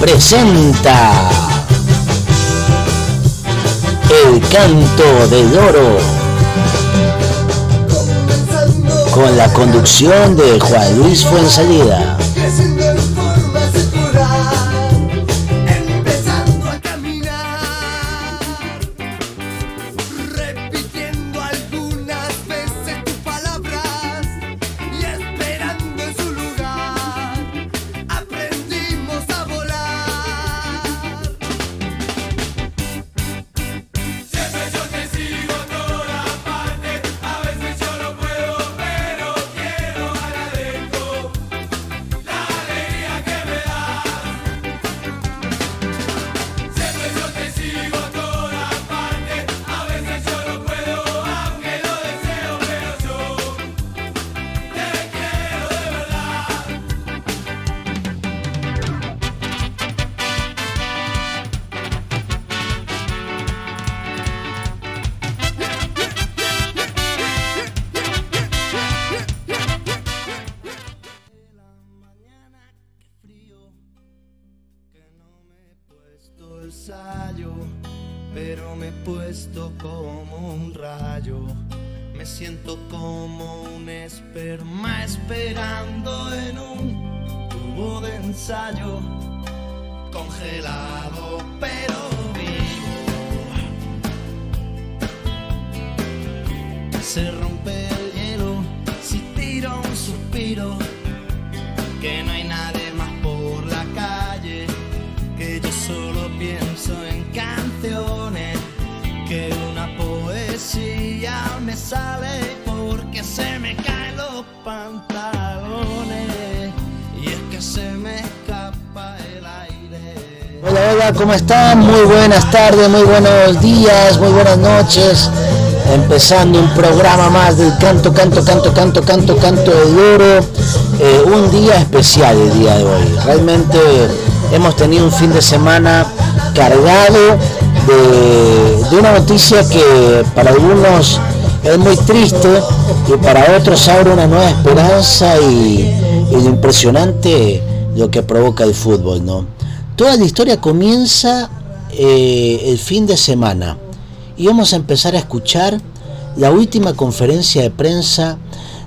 Presenta El Canto de Oro con la conducción de Juan Luis Fuensalida. Me siento como un esperma esperando en un tubo de ensayo, congelado pero vivo. Se rompe el hielo si tiro un suspiro, sale porque se me caen los pantalones y es que se me escapa el aire. Hola, hola, ¿cómo están? Muy buenas tardes, muy buenos días, muy buenas noches. Empezando un programa más del canto, canto, canto, canto, canto, canto de oro. Eh, un día especial el día de hoy. Realmente hemos tenido un fin de semana cargado de una noticia que para algunos es muy triste y para otros abre una nueva esperanza y, lo impresionante lo que provoca el fútbol, ¿no? Toda la historia comienza eh, el fin de semana y vamos a empezar a escuchar la última conferencia de prensa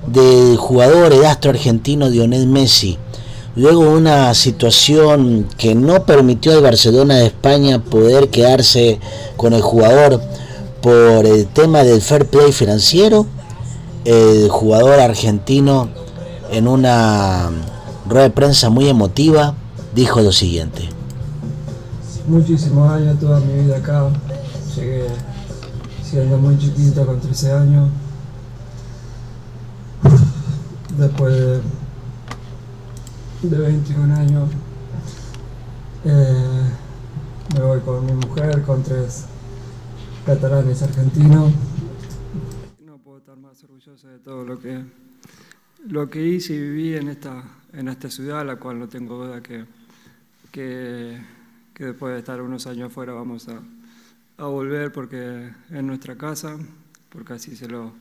del jugador, el astro argentino Lionel Messi. Luego una situación que no permitió al Barcelona de España poder quedarse con el jugador por el tema del fair play financiero, el jugador argentino en una rueda de prensa muy emotiva dijo lo siguiente. muchísimos años, toda mi vida acá. Llegué siendo muy chiquito, con 13 años. Después de, de 21 años, eh, me voy con mi mujer, con tres catalanes argentinos. No puedo estar más orgulloso de todo lo que, lo que hice y viví en esta, en esta ciudad, la cual no tengo duda que, que, que después de estar unos años afuera vamos a, a volver porque es nuestra casa, porque así se lo,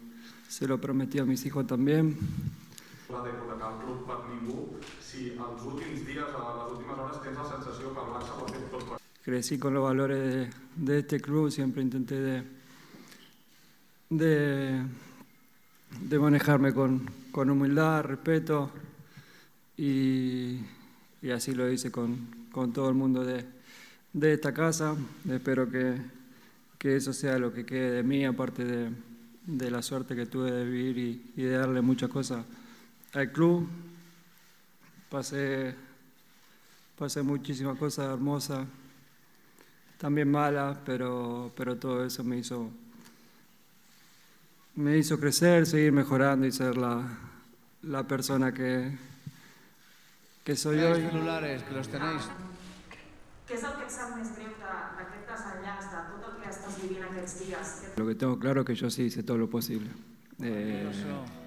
se lo prometí a mis hijos también. si els últims dies, a les últimes hores, tens la sensació que el Barça ho ha fet tot per... Crecí con los valores de, este club, siempre intenté de, de, manejarme con, con humildad, respeto y, y así lo hice con, con todo el mundo de, de esta casa. Espero que, que eso sea lo que quede de mí, aparte de, de la suerte que tuve de vivir y, y de darle muchas cosas al club. Pasé, pasé muchísimas cosas hermosas, también malas, pero, pero todo eso me hizo, me hizo crecer, seguir mejorando y ser la, la persona que, que soy hoy. celulares, que los tenéis. Què és el que et sap més greu de- d'aquest desenllaç, de tot el que estàs vivint aquests dies? Lo que tengo claro es que yo sí hice todo lo posible. Eh,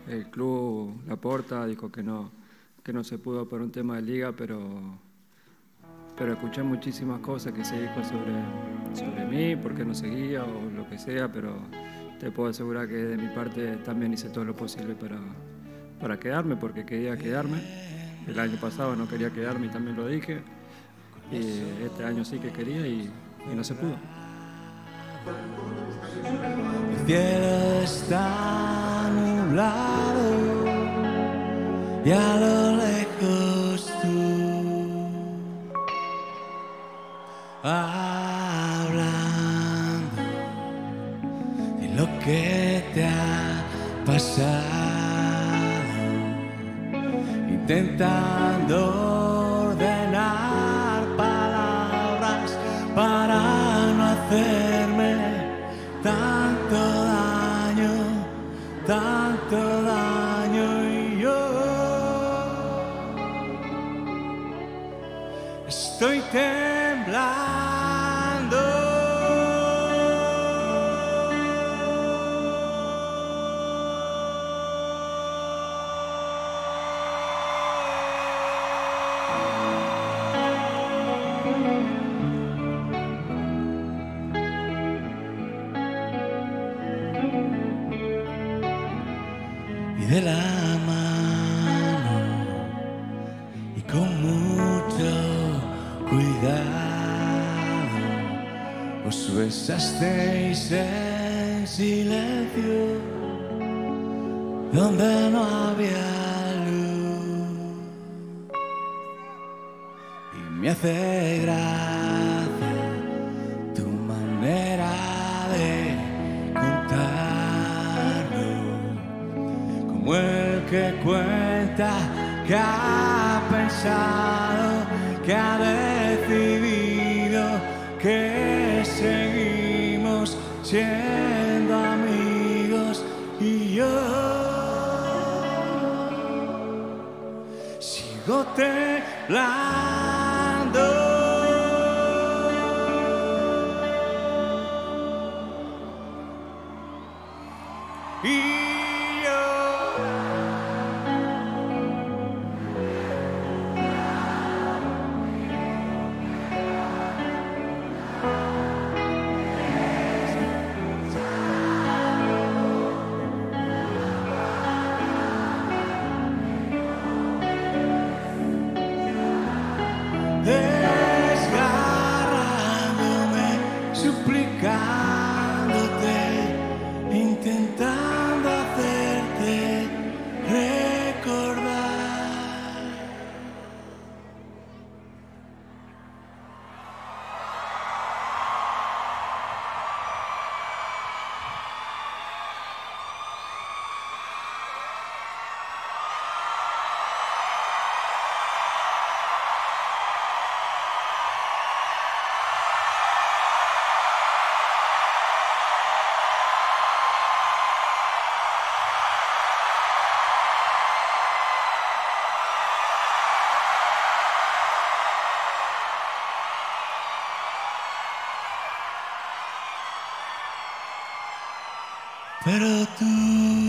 el club, la porta, dijo que no, que no se pudo por un tema de liga, pero, pero escuché muchísimas cosas que se dijo sobre, sobre mí, por qué no seguía o lo que sea, pero te puedo asegurar que de mi parte también hice todo lo posible para, para quedarme, porque quería quedarme. El año pasado no quería quedarme y también lo dije. Y este año sí que quería y, y no se pudo. El cielo está nublado y a hablando de lo que te ha pasado, intentando me hace gracia tu manera de contarlo como el que cuenta que ha pensado, que ha decidido que seguimos siendo amigos y yo sigo temblando. Pero tú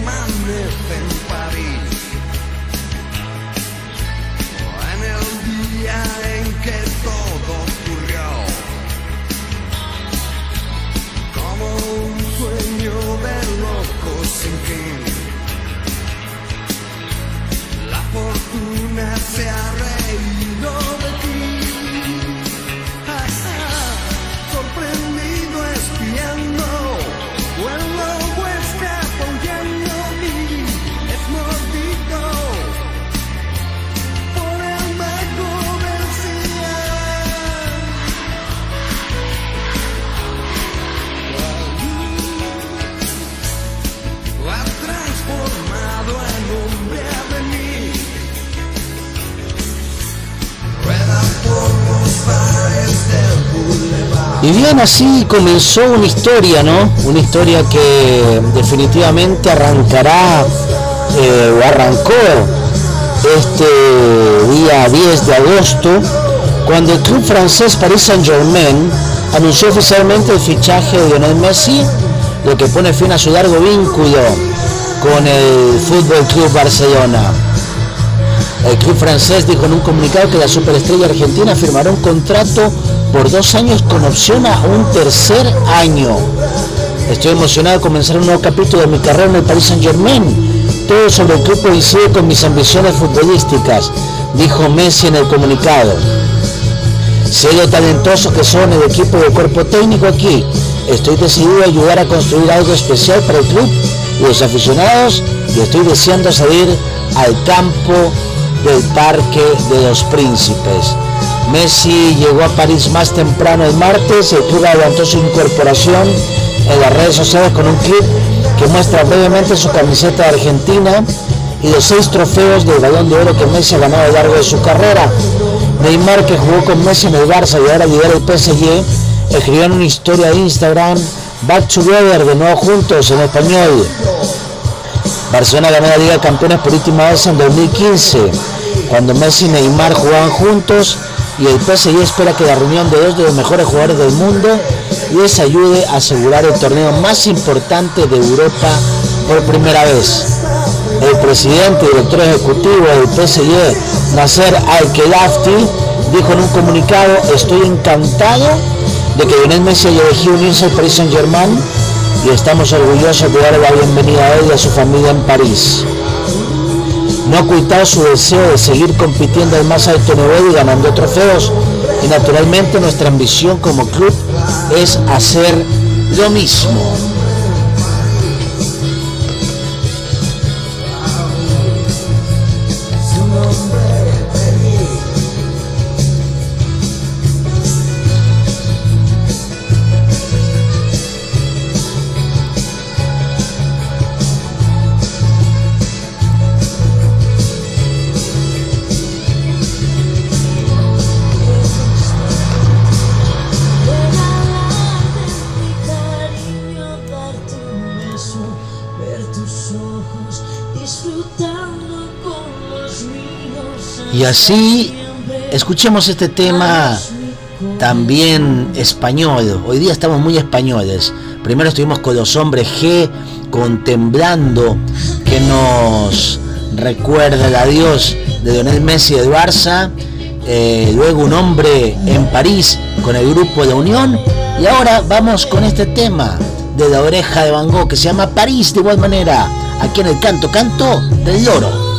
amanece en París. Y bien, así comenzó una historia, ¿no? Una historia que definitivamente arrancará, eh, o arrancó este día 10 de agosto, cuando el club francés Paris Saint-Germain anunció oficialmente el fichaje de Lionel Messi, lo que pone fin a su largo vínculo con el Fútbol Club Barcelona. El club francés dijo en un comunicado que la superestrella argentina firmará un contrato por dos años con opción a un tercer año. Estoy emocionado de comenzar un nuevo capítulo de mi carrera en el Paris Saint Germain. Todo sobre el club coincide con mis ambiciones futbolísticas, dijo Messi en el comunicado. Sé lo talentosos que son el equipo y el cuerpo técnico aquí. Estoy decidido a ayudar a construir algo especial para el club y los aficionados y estoy deseando salir al campo del Parque de los Príncipes. Messi llegó a París más temprano el martes, el club adelantó su incorporación en las redes sociales con un clip que muestra brevemente su camiseta de Argentina y los seis trofeos del balón de oro que Messi ha ganado a lo largo de su carrera. Neymar, que jugó con Messi en el Barça y ahora lidera el PSG, escribió en una historia de Instagram, Back Together, de nuevo juntos, en español. Barcelona ganó la Liga de Campeones por última vez en 2015, cuando Messi y Neymar jugaban juntos y el PSG espera que la reunión de dos de los mejores jugadores del mundo les ayude a asegurar el torneo más importante de Europa por primera vez. El presidente y director ejecutivo del PSG, Nasser Al-Khelaifi, dijo en un comunicado, estoy encantado de que Lionel Messi haya elegido unirse al Paris Saint Germain y estamos orgullosos de darle la bienvenida a él y a su familia en París. No ha ocultado su deseo de seguir compitiendo al más alto nivel y ganando trofeos. Y naturalmente nuestra ambición como club es hacer lo mismo. Y así escuchemos este tema también español. Hoy día estamos muy españoles. Primero estuvimos con los hombres G, contemplando que nos recuerda el adiós de Lionel Messi del Barça. Eh, luego un hombre en París con el grupo de Unión. Y ahora vamos con este tema de la oreja de Van Gogh que se llama París de igual manera. Aquí en el canto canto del loro.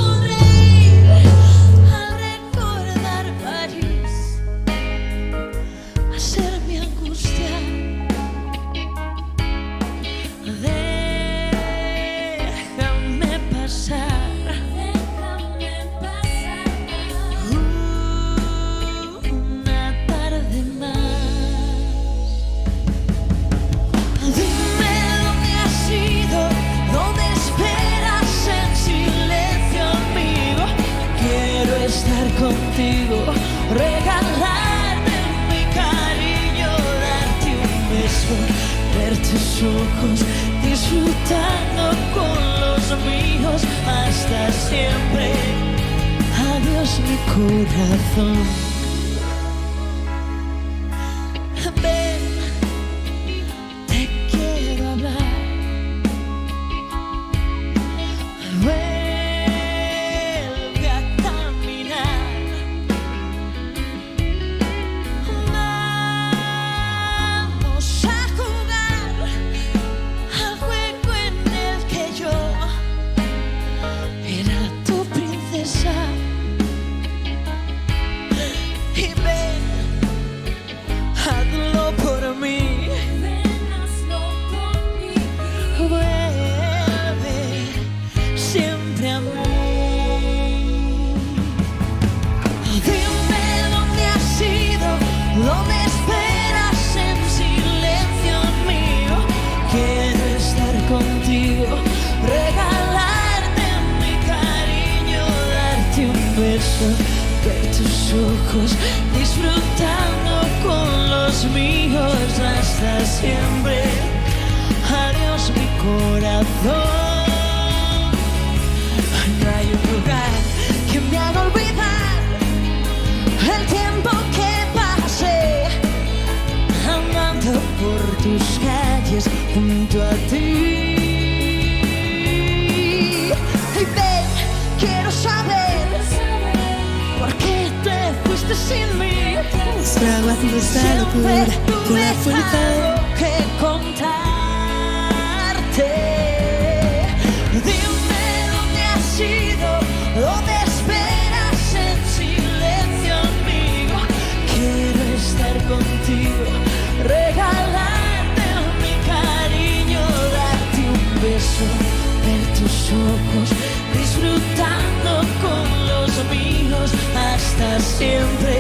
Tus ojos, disfrutando con los míos hasta siempre.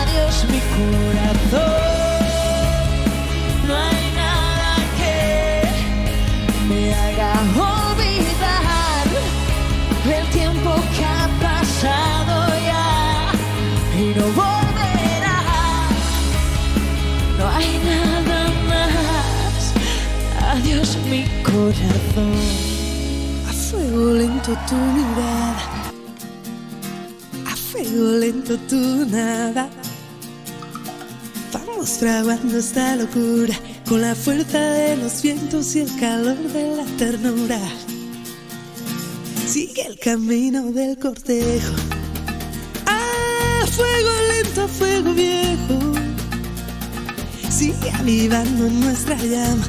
Adiós mi corazón, no hay nada que me haga olvidar el tiempo que ha pasado ya y no volverá. No hay nada más. Adiós mi corazón. A fuego lento tu mirada, a fuego lento tu nada. Vamos fraguando esta locura con la fuerza de los vientos y el calor de la ternura. Sigue el camino del cortejo. A fuego lento, a fuego viejo. Sigue avivando nuestra llama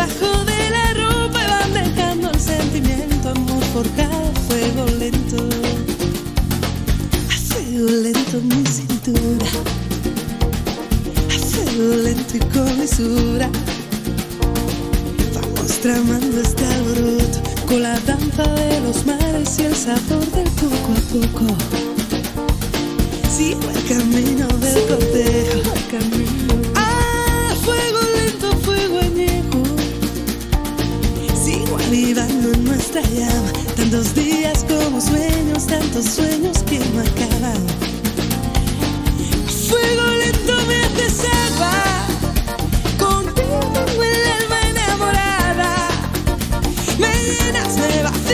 debajo de la ropa van dejando el sentimiento, amor forjado a fuego lento. A fuego lento mi cintura, a fuego lento y con mesura. Vamos tramando este alboroto con la danza de los mares y el sabor del poco a poco. Sigo el camino del cortejo. Ah, avivando en nuestra llama. Tantos días como sueños, tantos sueños que no acaban. Fuego lento me haces agua. Contigo el alma enamorada. Me llenas, me vacías,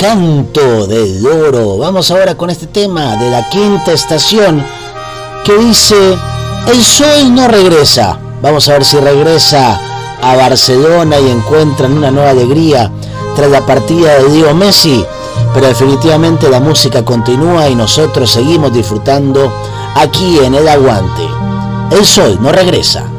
canto del loro. Vamos ahora con este tema de la quinta estación que dice, el sol no regresa. Vamos a ver si regresa a Barcelona y encuentran una nueva alegría tras la partida de Diego Messi. Pero definitivamente la música continúa y nosotros seguimos disfrutando aquí en el aguante. El sol no regresa.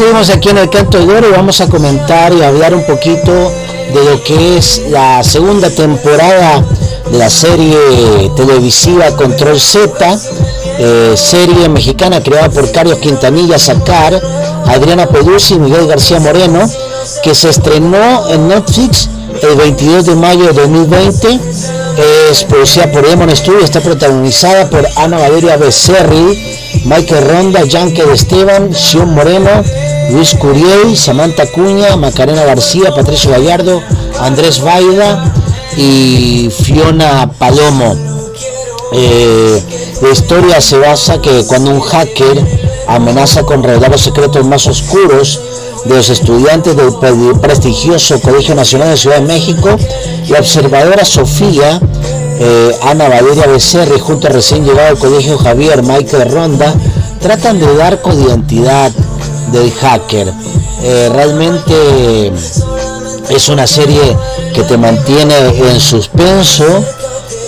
Seguimos aquí en el Canto de Oro y vamos a comentar y hablar un poquito de lo que es la segunda temporada de la serie televisiva Control Z, eh, serie mexicana creada por Carlos Quintanilla Sacar, Adriana Peduzzi y Miguel García Moreno, que se estrenó en Netflix el 22 de mayo de 2020. Es producida por Demon Studio, está protagonizada por Ana Valeria Becerril, Michael Ronda, Yankee Esteban, Sion Moreno, Luis Curiel, Samantha Cuña, Macarena García, Patricio Gallardo, Andrés Vaida y Fiona Palomo. Eh, la historia se basa que cuando un hacker amenaza con revelar los secretos más oscuros de los estudiantes del prestigioso Colegio Nacional de Ciudad de México, la observadora Sofía, eh, Ana Valeria Becerri, junto al recién llegado al Colegio Javier Michael Ronda, tratan de dar con identidad del hacker. Eh, realmente es una serie que te mantiene en suspenso,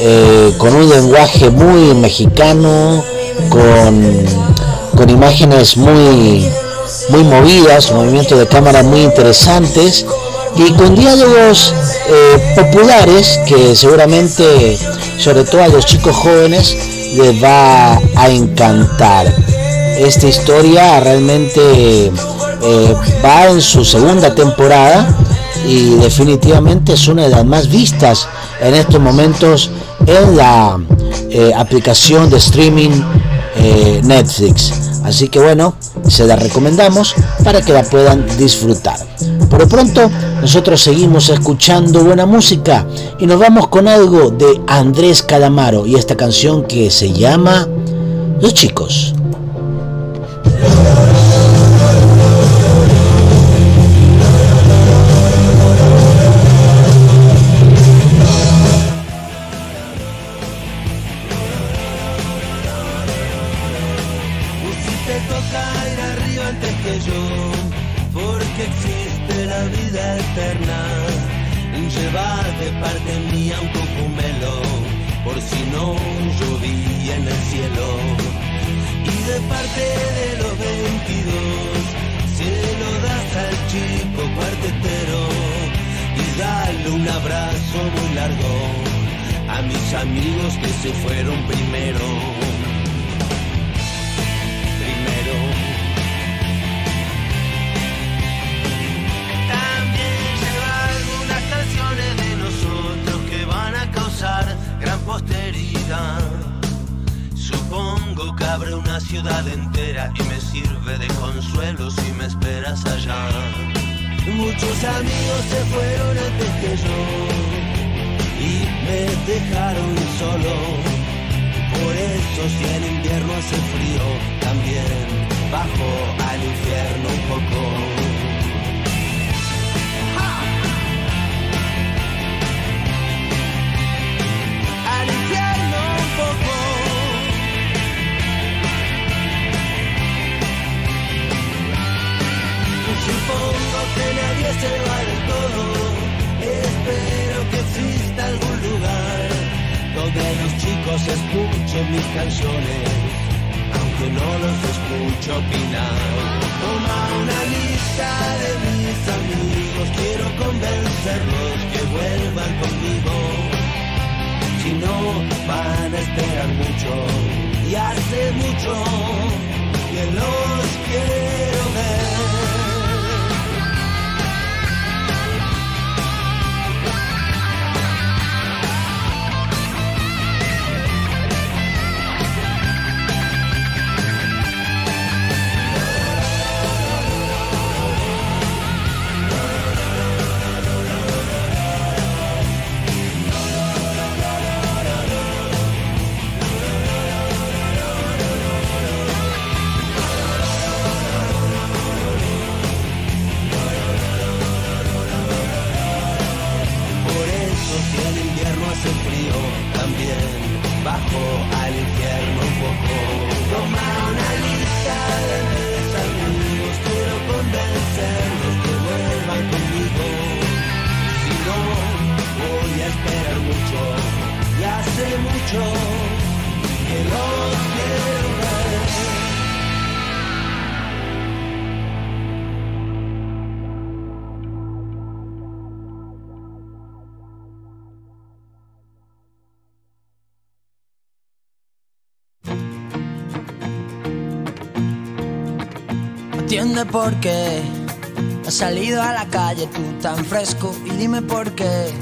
eh, con un lenguaje muy mexicano, con, con imágenes muy, muy movidas, movimientos de cámara muy interesantes y con diálogos eh, populares que seguramente, sobre todo a los chicos jóvenes, les va a encantar. Esta historia realmente eh, va en su segunda temporada y definitivamente es una de las más vistas en estos momentos en la eh, aplicación de streaming Netflix. Así que bueno, se la recomendamos para que la puedan disfrutar. Por lo pronto, nosotros seguimos escuchando buena música y nos vamos con algo de Andrés Calamaro y esta canción que se llama Los chicos. Si van a esperar mucho, y hace mucho que los Entiende por qué has salido a la calle tú tan fresco y dime por qué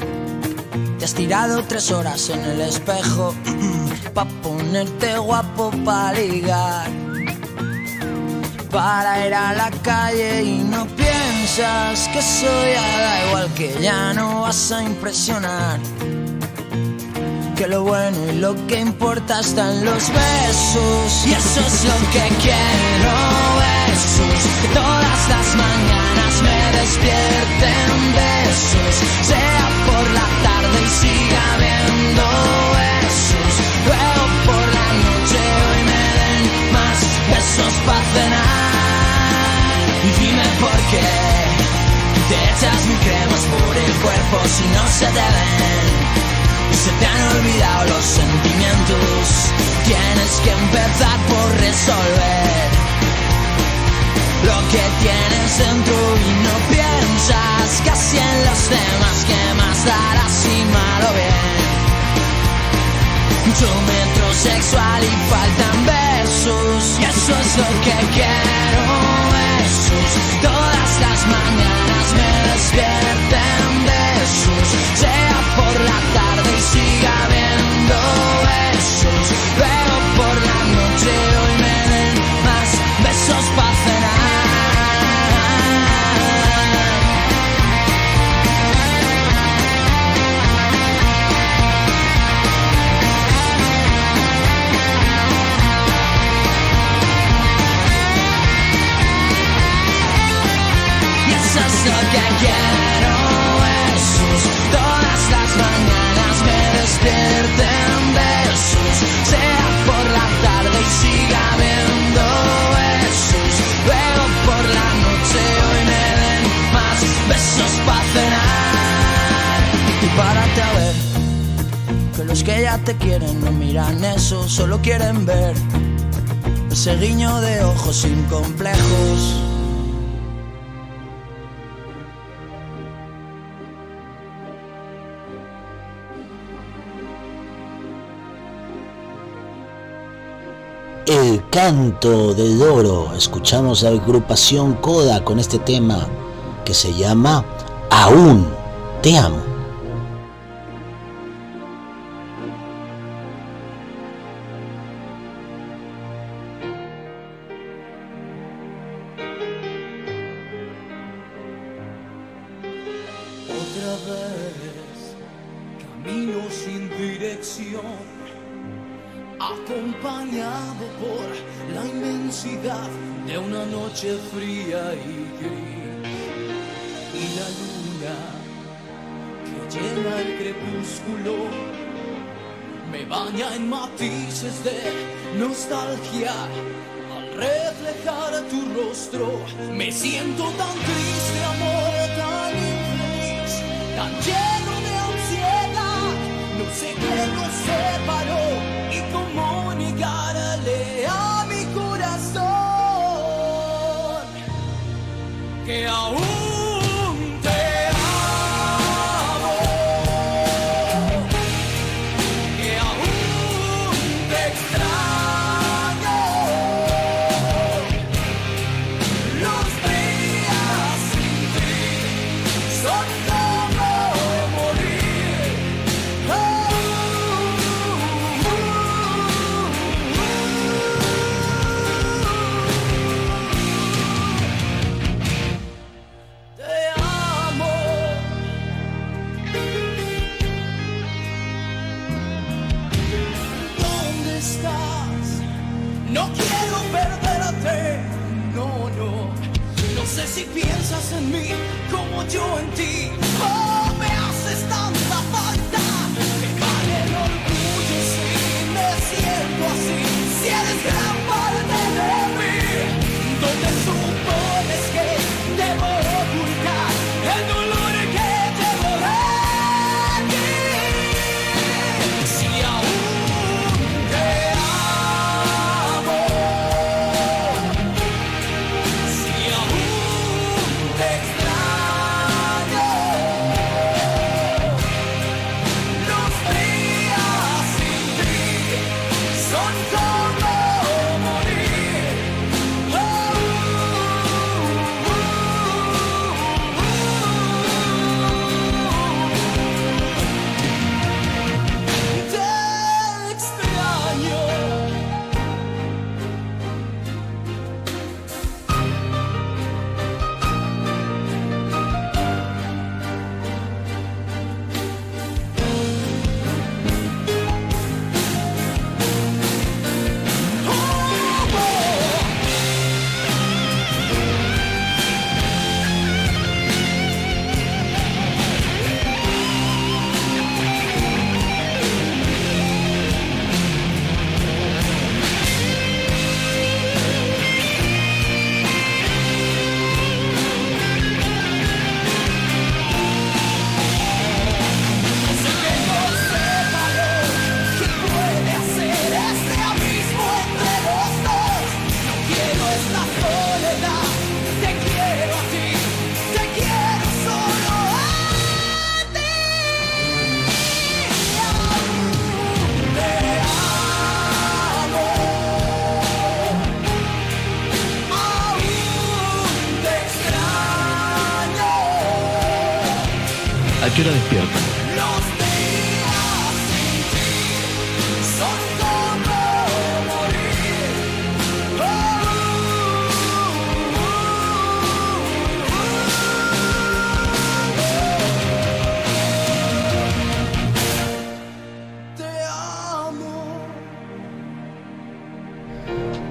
te has tirado tres horas en el espejo pa ponerte guapo pa ligar. Para ir a la calle y no piensas que soy da igual que ya no vas a impresionar. Que lo bueno y lo que importa están los besos y eso es lo que quiero besos, que todas las mañanas me despierten besos, sea por la tarde y siga viendo besos, luego por la noche hoy me den más besos para cenar. Y dime por qué te echas mil cremas por el cuerpo si no se te ven Y se te han olvidado los sentimientos. Tienes que empezar por resolver lo que tienes dentro y no piensas. Casi en los demás que más darás si mal o bien. Tu metrosexual y faltan besos. Y eso es lo que quiero besos todas las mañanas me despierten besos. Sea por la tarde y siga habiendo besos. Luego por la noche hoy me den más besos para lo que quiero besos. Todas las mañanas me despierten besos. Sea por la tarde y siga habiendo besos. Luego por la noche hoy me den más besos para cenar. Y párate a ver Que los que ya te quieren no miran eso Solo quieren ver ese guiño de ojos sin complejos canto del Doro. Escuchamos a la agrupación Coda con este tema que se llama Aún te amo.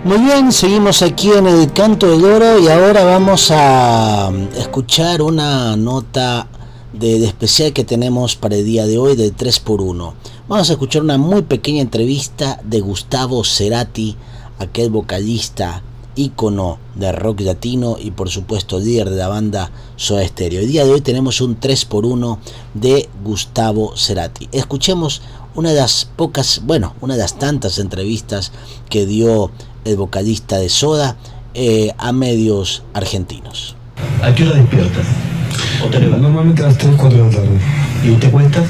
Muy bien, seguimos aquí en el Canto del Oro y ahora vamos a escuchar una nota de, de especial que tenemos para el día de hoy del 3x1. Vamos a escuchar una muy pequeña entrevista de Gustavo Cerati, aquel vocalista ícono de rock latino y por supuesto líder de la banda Soda Stereo. El día de hoy tenemos un 3x1 de Gustavo Cerati. Escuchemos una de las pocas, bueno, una de las tantas entrevistas que dio el vocalista de Soda eh, a medios argentinos. ¿A qué hora despiertas? ¿O te levantas? Normalmente a las 3, 4 de la tarde. ¿Y te cuentas?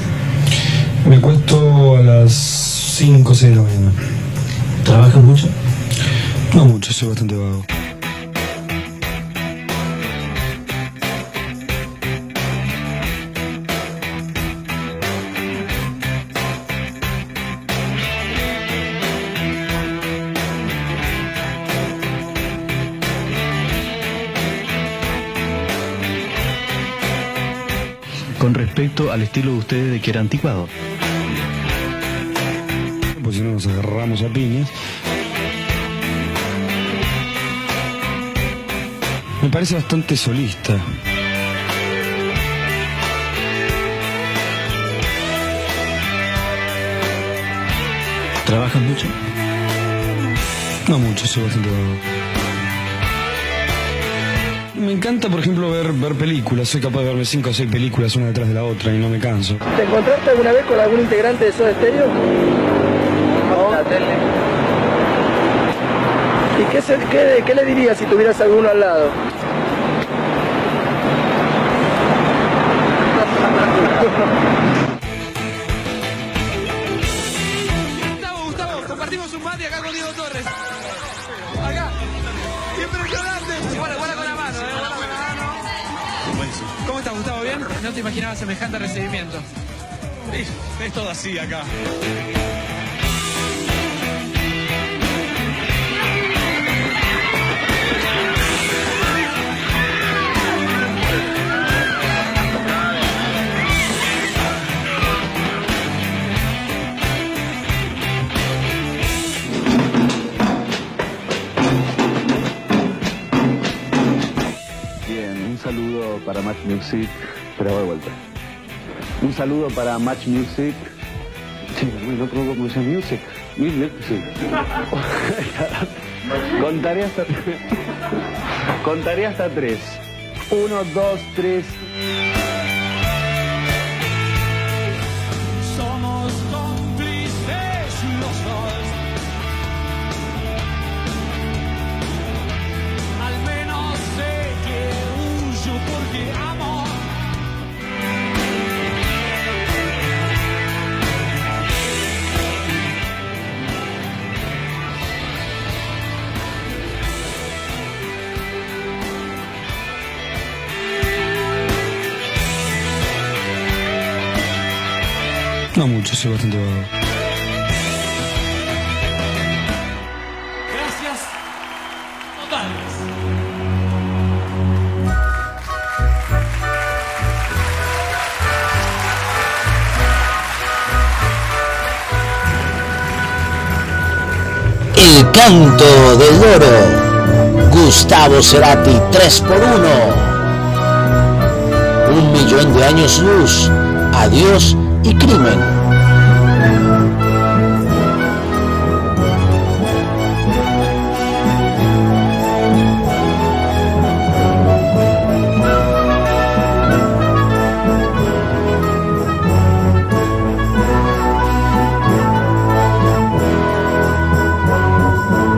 Me cuesto a las 5, 6 de la mañana. ¿Trabajas mucho? No mucho, soy bastante vago. Con respecto al estilo de ustedes de que era anticuado. Pues si no nos agarramos a piñas. Me parece bastante solista. ¿Trabajas mucho? No mucho, soy bastante. Me encanta, por ejemplo, ver, ver películas. Soy capaz de verme 5 o 6 películas una detrás de la otra y no me canso. ¿Te encontraste alguna vez con algún integrante de Soda Stereo? No. La tele. ¿Y qué, se- qué- qué le dirías si tuvieras alguno al lado? Gustavo, Gustavo, compartimos un mate acá con Diego Torres. Acá. Impresionante. No te imaginaba semejante recibimiento. Es todo así acá. Bien, un saludo para Match Music, pero voy de vuelta. Un saludo para Match Music. Sí, no creo cómo dice Music. Music. Contaré hasta Contaré hasta tres. Uno, dos, tres. No mucho, soy bastante vago. Gracias. Totales. El canto del loro. Gustavo Cerati 3 por 1 Un millón de años luz. Adiós y crimen.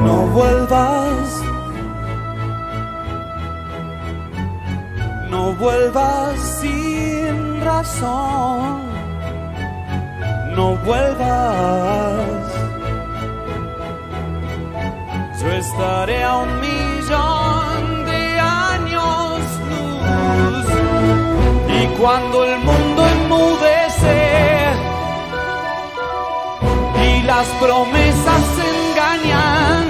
No vuelvas. No vuelvas sin razón no vuelvas. Yo estaré a un millón de años luz. Y cuando el mundo enmudece y las promesas se engañan,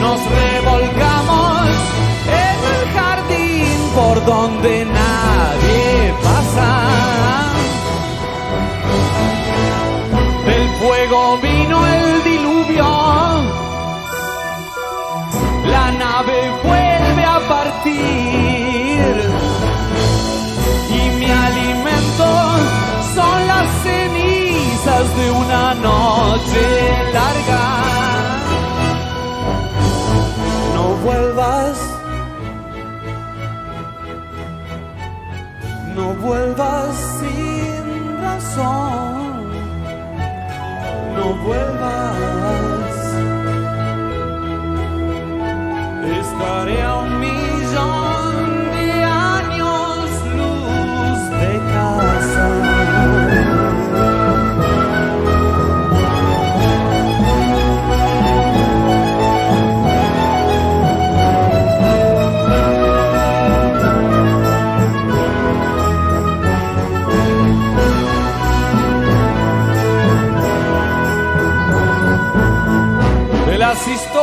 nos revolcamos en el jardín por donde nadie pasa. Del fuego vino el diluvio. La nave vuelve a partir. Y mi alimento son las cenizas de una noche larga. No vuelvas. No vuelvas sin No vuelvas.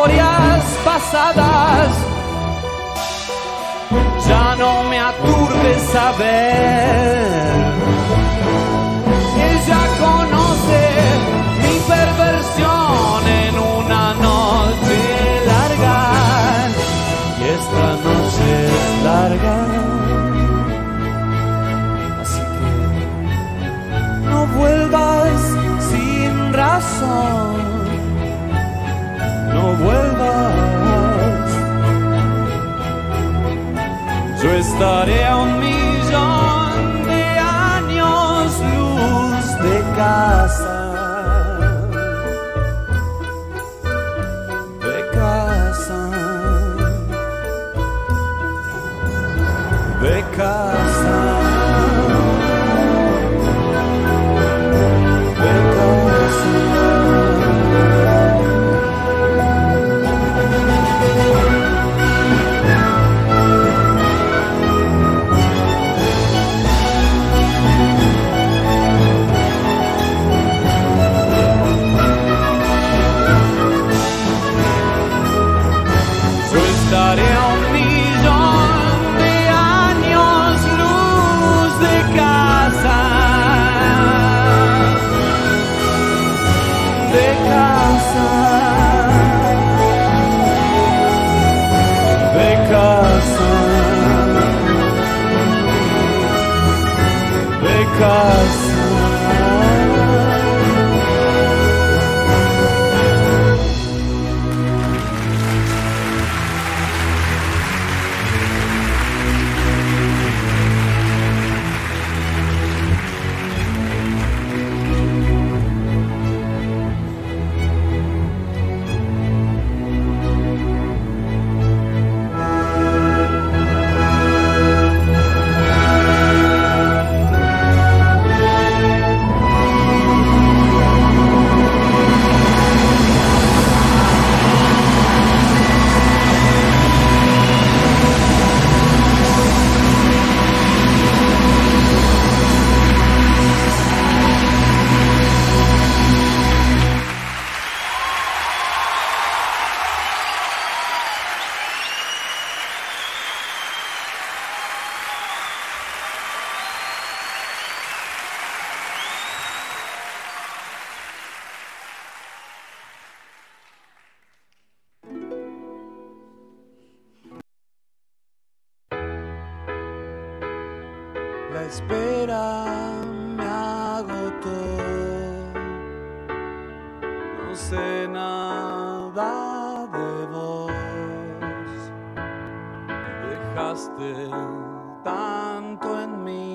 Historias pasadas. Ya no me aturde saber. Vuelvas. Yo estaré a un millón de años luz de casa. La espera me agotó. No sé nada de vos. Dejaste tanto en mí.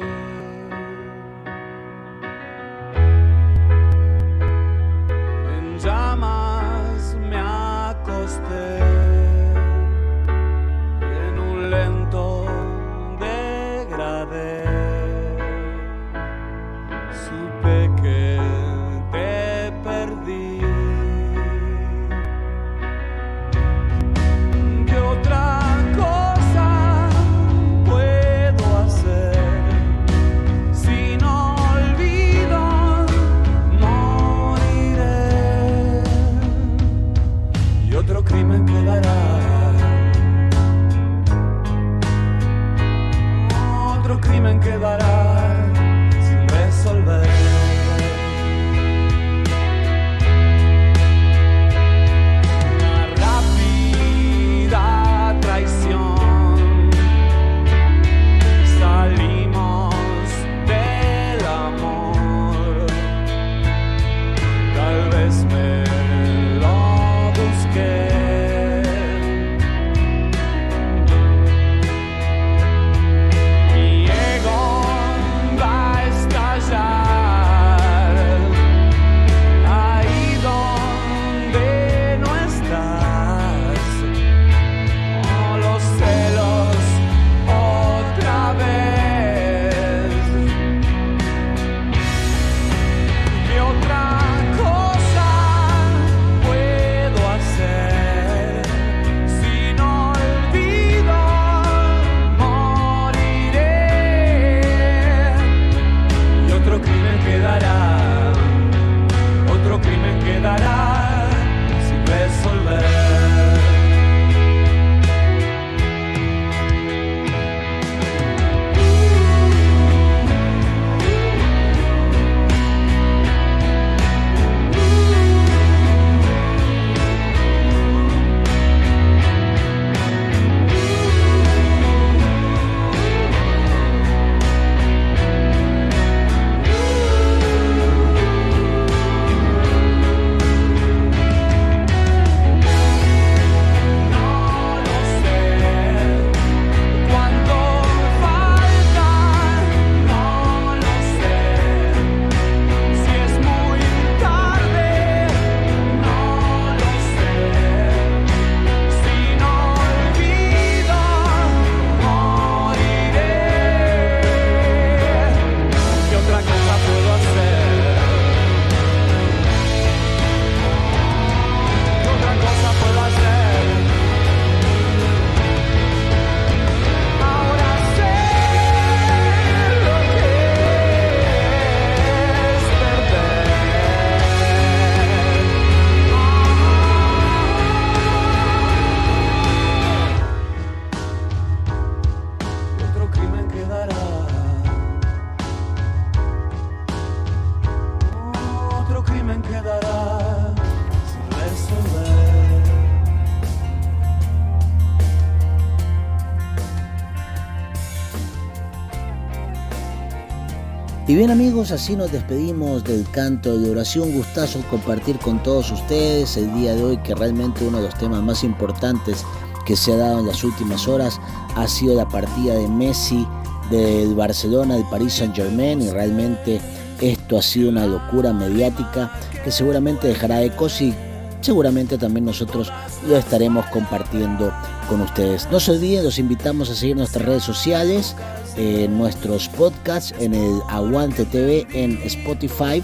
Y bien amigos, así nos despedimos del canto de oración. Gustazo compartir con todos ustedes el día de hoy que realmente uno de los temas más importantes que se ha dado en las últimas horas ha sido la partida de Messi del Barcelona, del Paris Saint Germain y realmente esto ha sido una locura mediática que seguramente dejará ecos y seguramente también nosotros lo estaremos compartiendo con ustedes. No se olviden, los invitamos a seguir nuestras redes sociales, eh, nuestros podcasts en el Aguante TV en Spotify,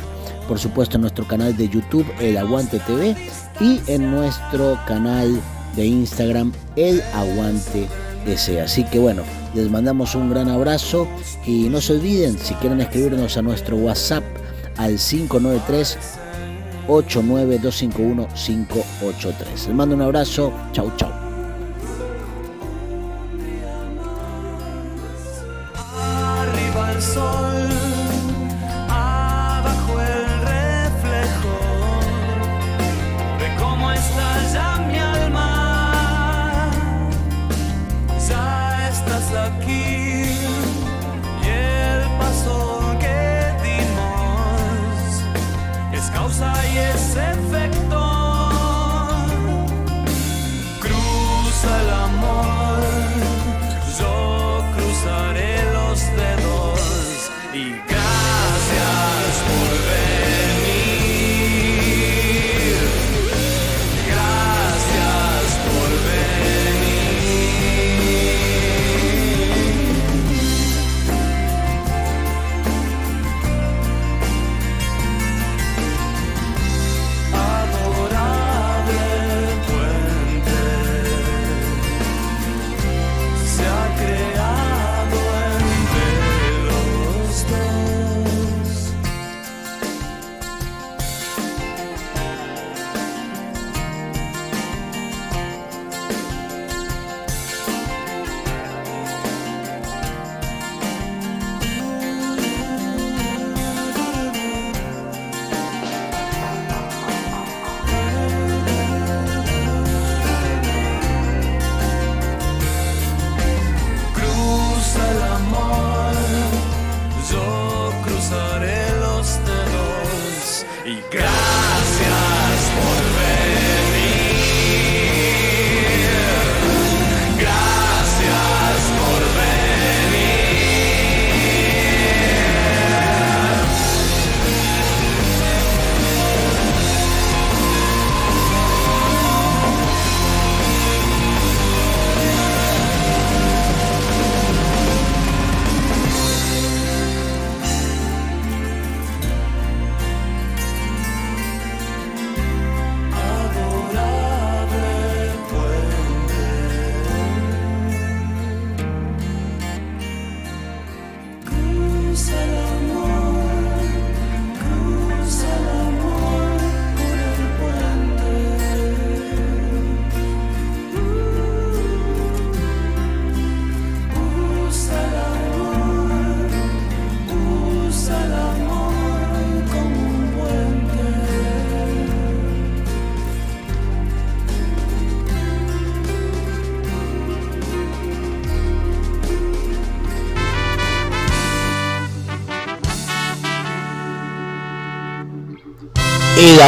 por supuesto en nuestro canal de YouTube El Aguante TV y en nuestro canal de Instagram El Aguante S. Así que bueno, les mandamos un gran abrazo y no se olviden si quieren escribirnos a nuestro WhatsApp al 593 89251 583. Les mando un abrazo, chau chau.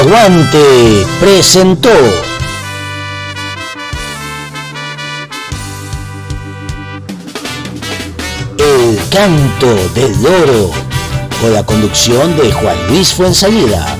Aguante presentó El Canto del Loro con la conducción de Juan Luis Fuensalida.